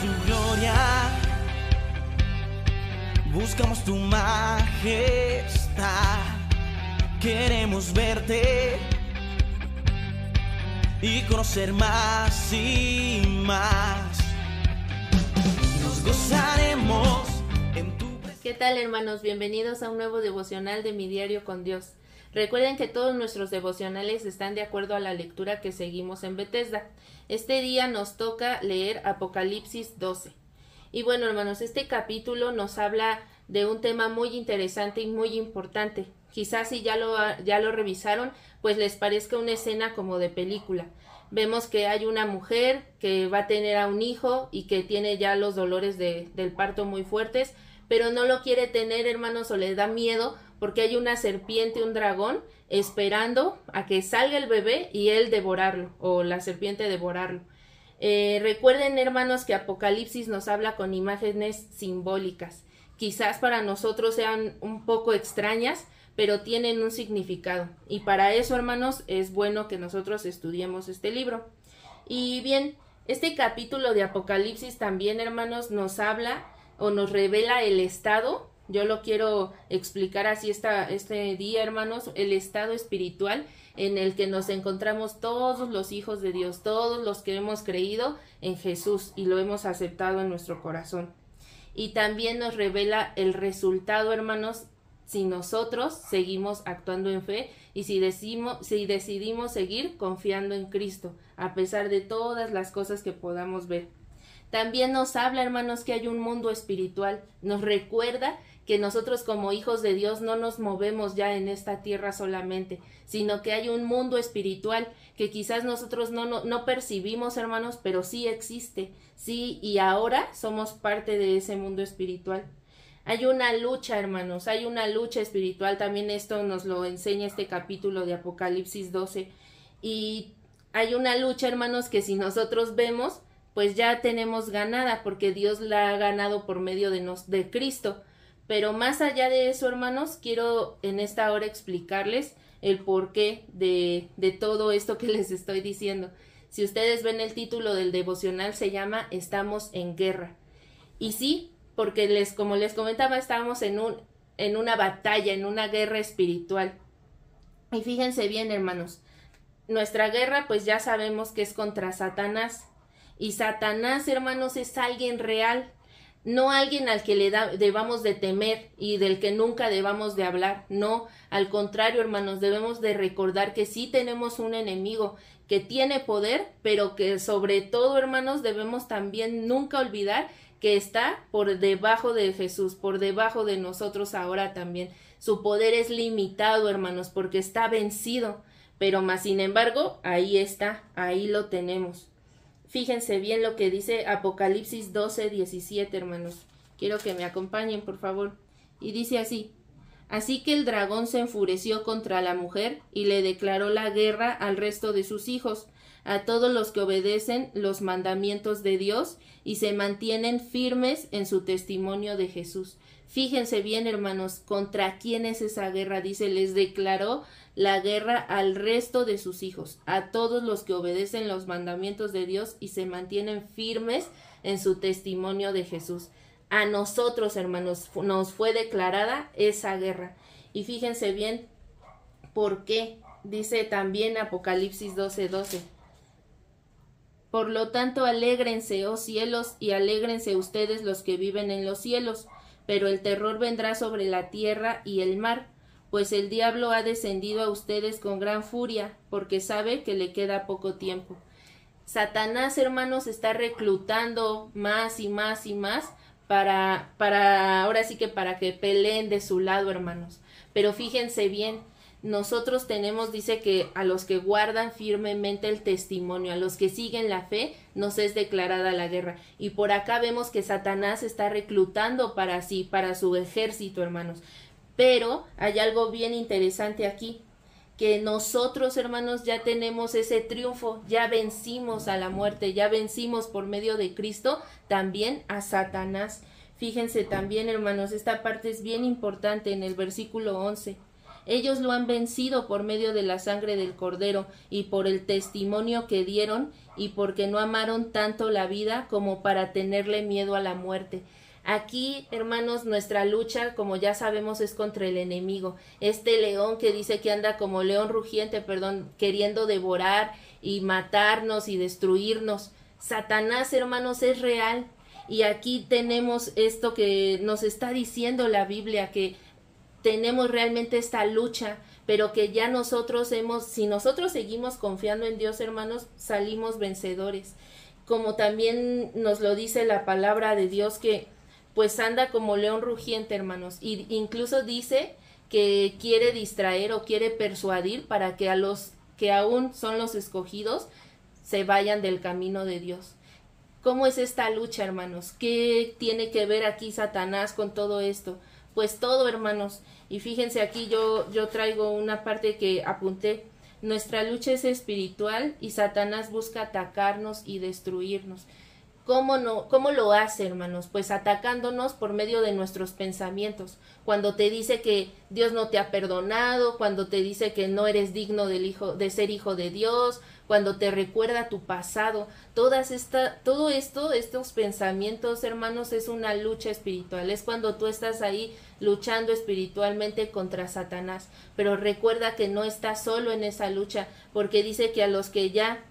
tu gloria, buscamos tu majestad, queremos verte y conocer más y más. Nos gozaremos en tu ¿Qué tal hermanos? Bienvenidos a un nuevo devocional de mi diario con Dios. Recuerden que todos nuestros devocionales están de acuerdo a la lectura que seguimos en Bethesda. Este día nos toca leer Apocalipsis 12. Y bueno, hermanos, este capítulo nos habla de un tema muy interesante y muy importante. Quizás si ya lo, ya lo revisaron, pues les parezca una escena como de película. Vemos que hay una mujer que va a tener a un hijo y que tiene ya los dolores de, del parto muy fuertes, pero no lo quiere tener, hermanos, o le da miedo porque hay una serpiente, un dragón, esperando a que salga el bebé y él devorarlo, o la serpiente devorarlo. Eh, recuerden, hermanos, que Apocalipsis nos habla con imágenes simbólicas. Quizás para nosotros sean un poco extrañas, pero tienen un significado. Y para eso, hermanos, es bueno que nosotros estudiemos este libro. Y bien, este capítulo de Apocalipsis también, hermanos, nos habla o nos revela el estado yo lo quiero explicar así este día, hermanos, el estado espiritual en el que nos encontramos todos los hijos de Dios, todos los que hemos creído en Jesús y lo hemos aceptado en nuestro corazón. Y también nos revela el resultado, hermanos, si nosotros seguimos actuando en fe y si, si decidimos seguir confiando en Cristo, a pesar de todas las cosas que podamos ver. También nos habla, hermanos, que hay un mundo espiritual. Nos recuerda que nosotros como hijos de Dios no nos movemos ya en esta tierra solamente, sino que hay un mundo espiritual que quizás nosotros no, no, percibimos, hermanos, pero sí existe, sí, y ahora somos parte de ese mundo espiritual. Hay una lucha, hermanos, hay una lucha espiritual, también esto nos lo enseña este capítulo de Apocalipsis 12, y hay una lucha, hermanos, que si nosotros vemos, pues ya tenemos ganada, porque Dios la ha ganado por medio de, nos, de Cristo. Pero más allá de eso, hermanos, quiero en esta hora explicarles el porqué de, de todo esto que les estoy diciendo. Si ustedes ven el título del devocional, se llama Estamos en guerra. Y sí, porque les, como les comentaba, estamos en un, en una batalla, en una guerra espiritual. Y fíjense bien, hermanos, nuestra guerra, pues ya sabemos que es contra Satanás. Y Satanás, hermanos, es alguien real, no alguien al que le debamos de temer y del que nunca debamos de hablar, no, al contrario, hermanos, debemos de recordar que sí tenemos un enemigo que tiene poder, pero que sobre todo, hermanos, debemos también nunca olvidar que está por debajo de Jesús, por debajo de nosotros ahora también. Su poder es limitado, hermanos, porque está vencido, pero más sin embargo, ahí está, ahí lo tenemos. Fíjense bien lo que dice Apocalipsis 12, 17, hermanos. Quiero que me acompañen, por favor. Y dice así. Así que el dragón se enfureció contra la mujer y le declaró la guerra al resto de sus hijos, a todos los que obedecen los mandamientos de Dios y se mantienen firmes en su testimonio de Jesús. Fíjense bien, hermanos, contra quién es esa guerra. Dice, les declaró la guerra al resto de sus hijos, a todos los que obedecen los mandamientos de Dios y se mantienen firmes en su testimonio de Jesús. A nosotros, hermanos, nos fue declarada esa guerra. Y fíjense bien por qué. Dice también Apocalipsis 12:12. 12. Por lo tanto, alégrense, oh cielos, y alégrense ustedes los que viven en los cielos, pero el terror vendrá sobre la tierra y el mar pues el diablo ha descendido a ustedes con gran furia, porque sabe que le queda poco tiempo. Satanás, hermanos, está reclutando más y más y más para, para, ahora sí que para que peleen de su lado, hermanos. Pero fíjense bien, nosotros tenemos, dice que a los que guardan firmemente el testimonio, a los que siguen la fe, nos es declarada la guerra. Y por acá vemos que Satanás está reclutando para sí, para su ejército, hermanos. Pero hay algo bien interesante aquí, que nosotros, hermanos, ya tenemos ese triunfo, ya vencimos a la muerte, ya vencimos por medio de Cristo también a Satanás. Fíjense también, hermanos, esta parte es bien importante en el versículo 11. Ellos lo han vencido por medio de la sangre del cordero y por el testimonio que dieron y porque no amaron tanto la vida como para tenerle miedo a la muerte. Aquí, hermanos, nuestra lucha, como ya sabemos, es contra el enemigo. Este león que dice que anda como león rugiente, perdón, queriendo devorar y matarnos y destruirnos. Satanás, hermanos, es real. Y aquí tenemos esto que nos está diciendo la Biblia, que tenemos realmente esta lucha, pero que ya nosotros hemos, si nosotros seguimos confiando en Dios, hermanos, salimos vencedores. Como también nos lo dice la palabra de Dios, que pues anda como león rugiente, hermanos, y incluso dice que quiere distraer o quiere persuadir para que a los que aún son los escogidos se vayan del camino de Dios. ¿Cómo es esta lucha, hermanos? ¿Qué tiene que ver aquí Satanás con todo esto? Pues todo, hermanos. Y fíjense aquí yo yo traigo una parte que apunté. Nuestra lucha es espiritual y Satanás busca atacarnos y destruirnos. ¿Cómo, no, ¿Cómo lo hace, hermanos? Pues atacándonos por medio de nuestros pensamientos. Cuando te dice que Dios no te ha perdonado, cuando te dice que no eres digno del hijo, de ser hijo de Dios, cuando te recuerda tu pasado. Todas esta, todo esto, estos pensamientos, hermanos, es una lucha espiritual. Es cuando tú estás ahí luchando espiritualmente contra Satanás. Pero recuerda que no estás solo en esa lucha, porque dice que a los que ya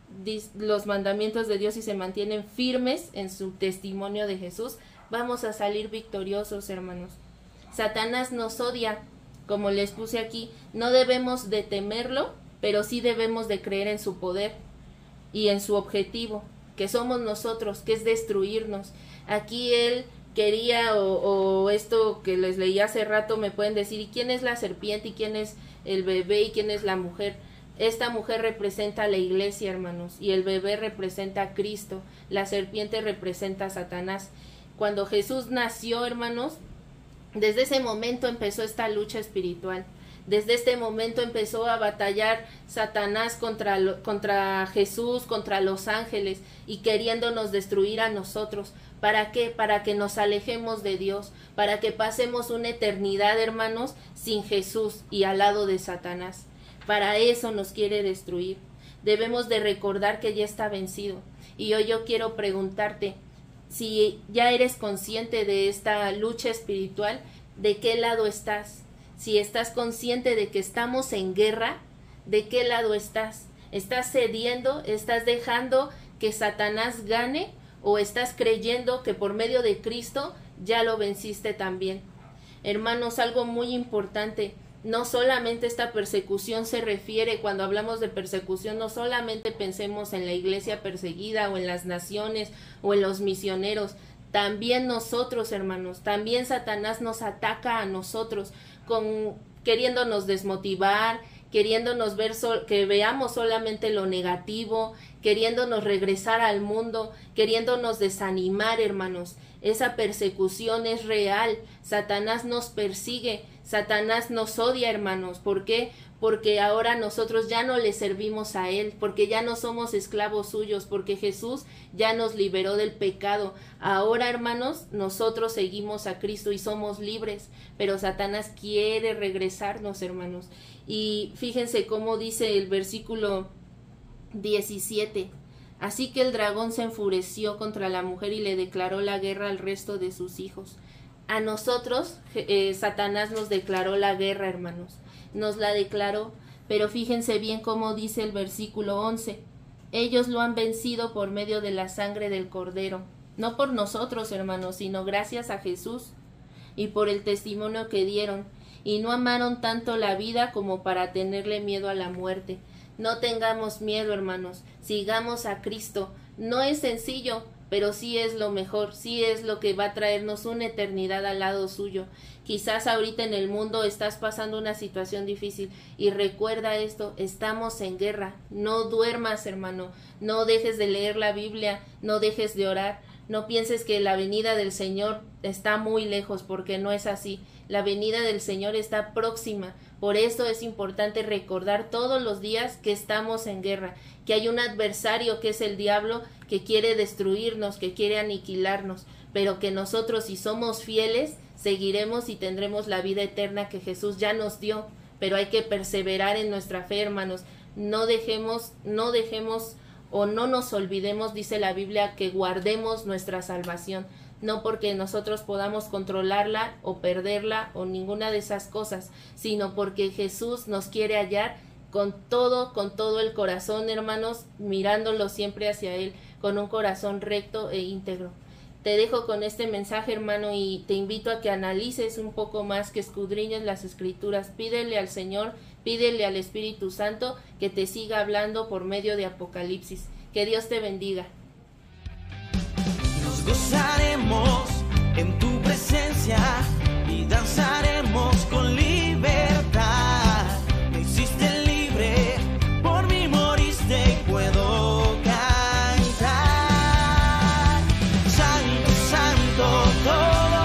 los mandamientos de Dios y se mantienen firmes en su testimonio de Jesús, vamos a salir victoriosos, hermanos. Satanás nos odia, como les puse aquí, no debemos de temerlo, pero sí debemos de creer en su poder y en su objetivo, que somos nosotros, que es destruirnos. Aquí él quería, o, esto que les leí hace rato, me pueden decir, ¿y quién es la serpiente? ¿Y quién es el bebé? ¿Y quién es la mujer? Esta mujer representa a la iglesia, hermanos, y el bebé representa a Cristo, la serpiente representa a Satanás. Cuando Jesús nació, hermanos, desde ese momento empezó esta lucha espiritual. Desde este momento empezó a batallar Satanás contra, contra Jesús, contra los ángeles y queriéndonos destruir a nosotros. ¿Para qué? Para que nos alejemos de Dios, para que pasemos una eternidad, hermanos, sin Jesús y al lado de Satanás. Para eso nos quiere destruir. Debemos de recordar que ya está vencido. Y hoy yo quiero preguntarte, si ya eres consciente de esta lucha espiritual, ¿de qué lado estás? si estás consciente de que estamos en guerra, ¿de qué lado estás? ¿Estás cediendo? ¿Estás dejando que Satanás gane? ¿O estás creyendo que por medio de Cristo ya lo venciste también? Hermanos, algo muy importante. No solamente esta persecución se refiere, cuando hablamos de persecución, no solamente pensemos en la iglesia perseguida o en las naciones o en los misioneros, también nosotros, hermanos, también Satanás nos ataca a nosotros con queriéndonos desmotivar, queriéndonos ver que veamos solamente lo negativo, queriéndonos regresar al mundo, queriéndonos desanimar, hermanos. Esa persecución es real. Satanás nos persigue, Satanás nos odia, hermanos. ¿Por qué? Porque ahora nosotros ya no le servimos a Él, porque ya no somos esclavos suyos, porque Jesús ya nos liberó del pecado. Ahora, hermanos, nosotros seguimos a Cristo y somos libres, pero Satanás quiere regresarnos, hermanos. Y fíjense cómo dice el versículo 17. Así que el dragón se enfureció contra la mujer y le declaró la guerra al resto de sus hijos a nosotros eh, Satanás nos declaró la guerra, hermanos. Nos la declaró, pero fíjense bien cómo dice el versículo 11. Ellos lo han vencido por medio de la sangre del cordero, no por nosotros, hermanos, sino gracias a Jesús y por el testimonio que dieron, y no amaron tanto la vida como para tenerle miedo a la muerte. No tengamos miedo, hermanos, sigamos a Cristo. No es sencillo, pero sí es lo mejor, sí es lo que va a traernos una eternidad al lado suyo. Quizás ahorita en el mundo estás pasando una situación difícil y recuerda esto, estamos en guerra. No duermas, hermano, no dejes de leer la Biblia, no dejes de orar, no pienses que la venida del Señor está muy lejos, porque no es así. La venida del Señor está próxima. Por eso es importante recordar todos los días que estamos en guerra, que hay un adversario que es el diablo que quiere destruirnos, que quiere aniquilarnos, pero que nosotros si somos fieles, seguiremos y tendremos la vida eterna que Jesús ya nos dio. pero hay que perseverar en nuestra fe, hermanos. No dejemos, no dejemos o no nos olvidemos, dice la Biblia, que guardemos nuestra salvación, no porque nosotros podamos controlarla o perderla o ninguna de esas cosas, sino porque Jesús nos quiere hallar con todo, con todo el corazón, hermanos, mirándolo siempre hacia Él, con un corazón recto e íntegro. Te dejo con este mensaje, hermano, y te invito a que analices un poco más, que escudriñes las escrituras. Pídele al Señor, pídele al Espíritu Santo que te siga hablando por medio de Apocalipsis. Que Dios te bendiga. Gozaremos en tu presencia y danzaremos con